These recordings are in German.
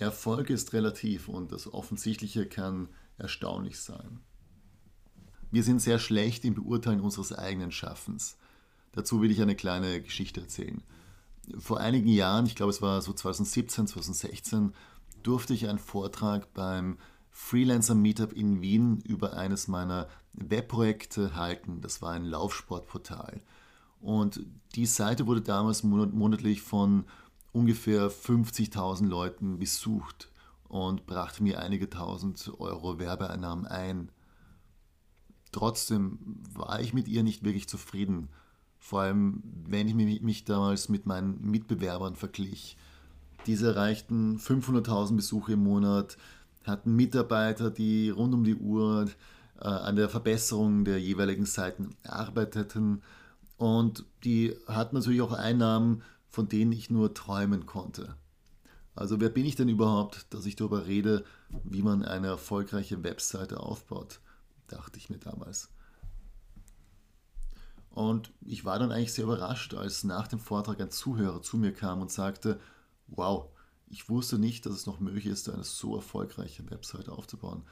Erfolg ist relativ und das Offensichtliche kann erstaunlich sein. Wir sind sehr schlecht im Beurteilen unseres eigenen Schaffens. Dazu will ich eine kleine Geschichte erzählen. Vor einigen Jahren, ich glaube es war so 2017, 2016, durfte ich einen Vortrag beim Freelancer Meetup in Wien über eines meiner Webprojekte halten. Das war ein Laufsportportal. Und die Seite wurde damals monatlich von ungefähr 50.000 Leuten besucht und brachte mir einige tausend Euro Werbeeinnahmen ein. Trotzdem war ich mit ihr nicht wirklich zufrieden, vor allem wenn ich mich damals mit meinen Mitbewerbern verglich. Diese erreichten 500.000 Besuche im Monat, hatten Mitarbeiter, die rund um die Uhr äh, an der Verbesserung der jeweiligen Seiten arbeiteten und die hatten natürlich auch Einnahmen, von denen ich nur träumen konnte. Also wer bin ich denn überhaupt, dass ich darüber rede, wie man eine erfolgreiche Webseite aufbaut, dachte ich mir damals. Und ich war dann eigentlich sehr überrascht, als nach dem Vortrag ein Zuhörer zu mir kam und sagte, wow, ich wusste nicht, dass es noch möglich ist, eine so erfolgreiche Webseite aufzubauen.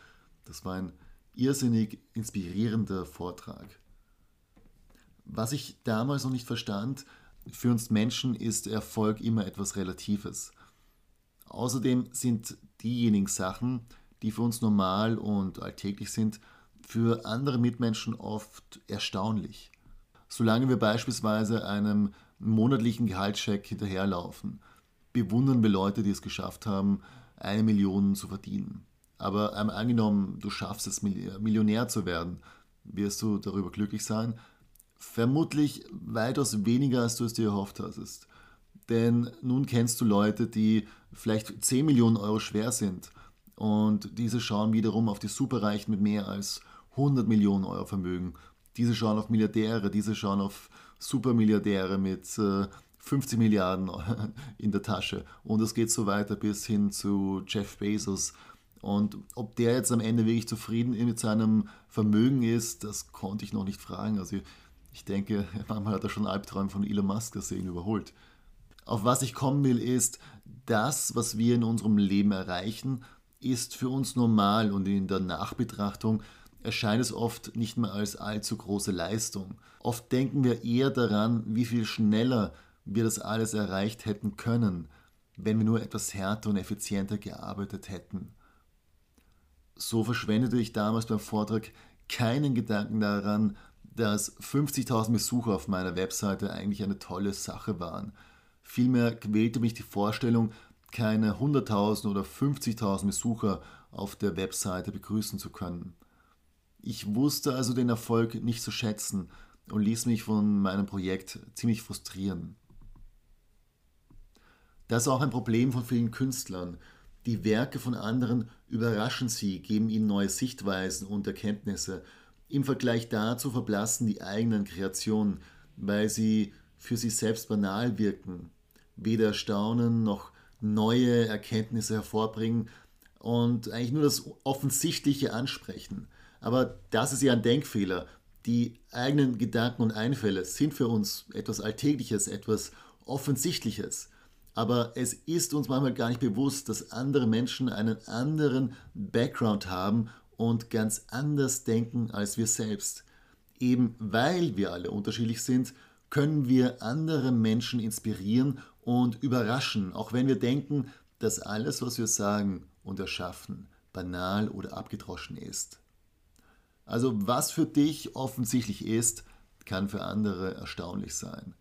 Das war ein irrsinnig inspirierender Vortrag. Was ich damals noch nicht verstand, für uns Menschen ist Erfolg immer etwas Relatives. Außerdem sind diejenigen Sachen, die für uns normal und alltäglich sind, für andere Mitmenschen oft erstaunlich. Solange wir beispielsweise einem monatlichen Gehaltscheck hinterherlaufen, bewundern wir Leute, die es geschafft haben, eine Million zu verdienen. Aber ähm, angenommen, du schaffst es, Millionär zu werden, wirst du darüber glücklich sein? Vermutlich weitaus weniger, als du es dir erhofft hast. Denn nun kennst du Leute, die vielleicht 10 Millionen Euro schwer sind und diese schauen wiederum auf die Superreichen mit mehr als 100 Millionen Euro Vermögen. Diese schauen auf Milliardäre, diese schauen auf Supermilliardäre mit äh, 50 Milliarden in der Tasche. Und es geht so weiter bis hin zu Jeff Bezos. Und ob der jetzt am Ende wirklich zufrieden mit seinem Vermögen ist, das konnte ich noch nicht fragen. Also ich denke, manchmal hat er schon Albträume von Elon Musk gesehen überholt. Auf was ich kommen will, ist, das, was wir in unserem Leben erreichen, ist für uns normal und in der Nachbetrachtung erscheint es oft nicht mehr als allzu große Leistung. Oft denken wir eher daran, wie viel schneller wir das alles erreicht hätten können, wenn wir nur etwas härter und effizienter gearbeitet hätten. So verschwendete ich damals beim Vortrag keinen Gedanken daran, dass 50.000 Besucher auf meiner Webseite eigentlich eine tolle Sache waren. Vielmehr quälte mich die Vorstellung, keine 100.000 oder 50.000 Besucher auf der Webseite begrüßen zu können. Ich wusste also den Erfolg nicht zu schätzen und ließ mich von meinem Projekt ziemlich frustrieren. Das ist auch ein Problem von vielen Künstlern. Die Werke von anderen überraschen sie, geben ihnen neue Sichtweisen und Erkenntnisse. Im Vergleich dazu verblassen die eigenen Kreationen, weil sie für sich selbst banal wirken, weder erstaunen noch neue Erkenntnisse hervorbringen und eigentlich nur das Offensichtliche ansprechen. Aber das ist ja ein Denkfehler. Die eigenen Gedanken und Einfälle sind für uns etwas Alltägliches, etwas Offensichtliches aber es ist uns manchmal gar nicht bewusst, dass andere Menschen einen anderen Background haben und ganz anders denken als wir selbst. Eben weil wir alle unterschiedlich sind, können wir andere Menschen inspirieren und überraschen, auch wenn wir denken, dass alles, was wir sagen und erschaffen, banal oder abgedroschen ist. Also was für dich offensichtlich ist, kann für andere erstaunlich sein.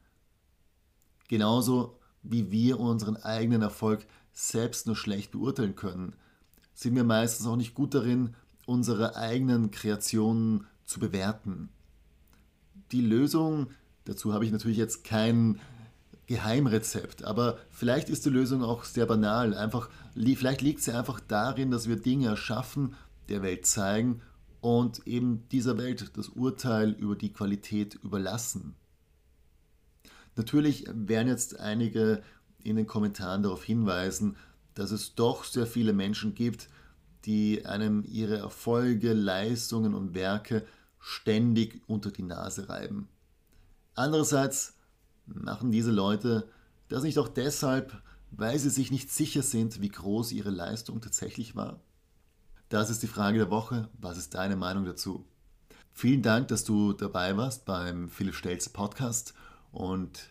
Genauso wie wir unseren eigenen Erfolg selbst nur schlecht beurteilen können, sind wir meistens auch nicht gut darin, unsere eigenen Kreationen zu bewerten. Die Lösung, dazu habe ich natürlich jetzt kein Geheimrezept, aber vielleicht ist die Lösung auch sehr banal. Einfach, vielleicht liegt sie einfach darin, dass wir Dinge erschaffen, der Welt zeigen und eben dieser Welt das Urteil über die Qualität überlassen. Natürlich werden jetzt einige in den Kommentaren darauf hinweisen, dass es doch sehr viele Menschen gibt, die einem ihre Erfolge, Leistungen und Werke ständig unter die Nase reiben. Andererseits machen diese Leute das nicht auch deshalb, weil sie sich nicht sicher sind, wie groß ihre Leistung tatsächlich war? Das ist die Frage der Woche. Was ist deine Meinung dazu? Vielen Dank, dass du dabei warst beim Philipp Stelz Podcast und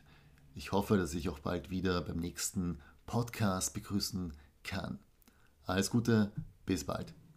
ich hoffe, dass ich auch bald wieder beim nächsten Podcast begrüßen kann. Alles Gute, bis bald.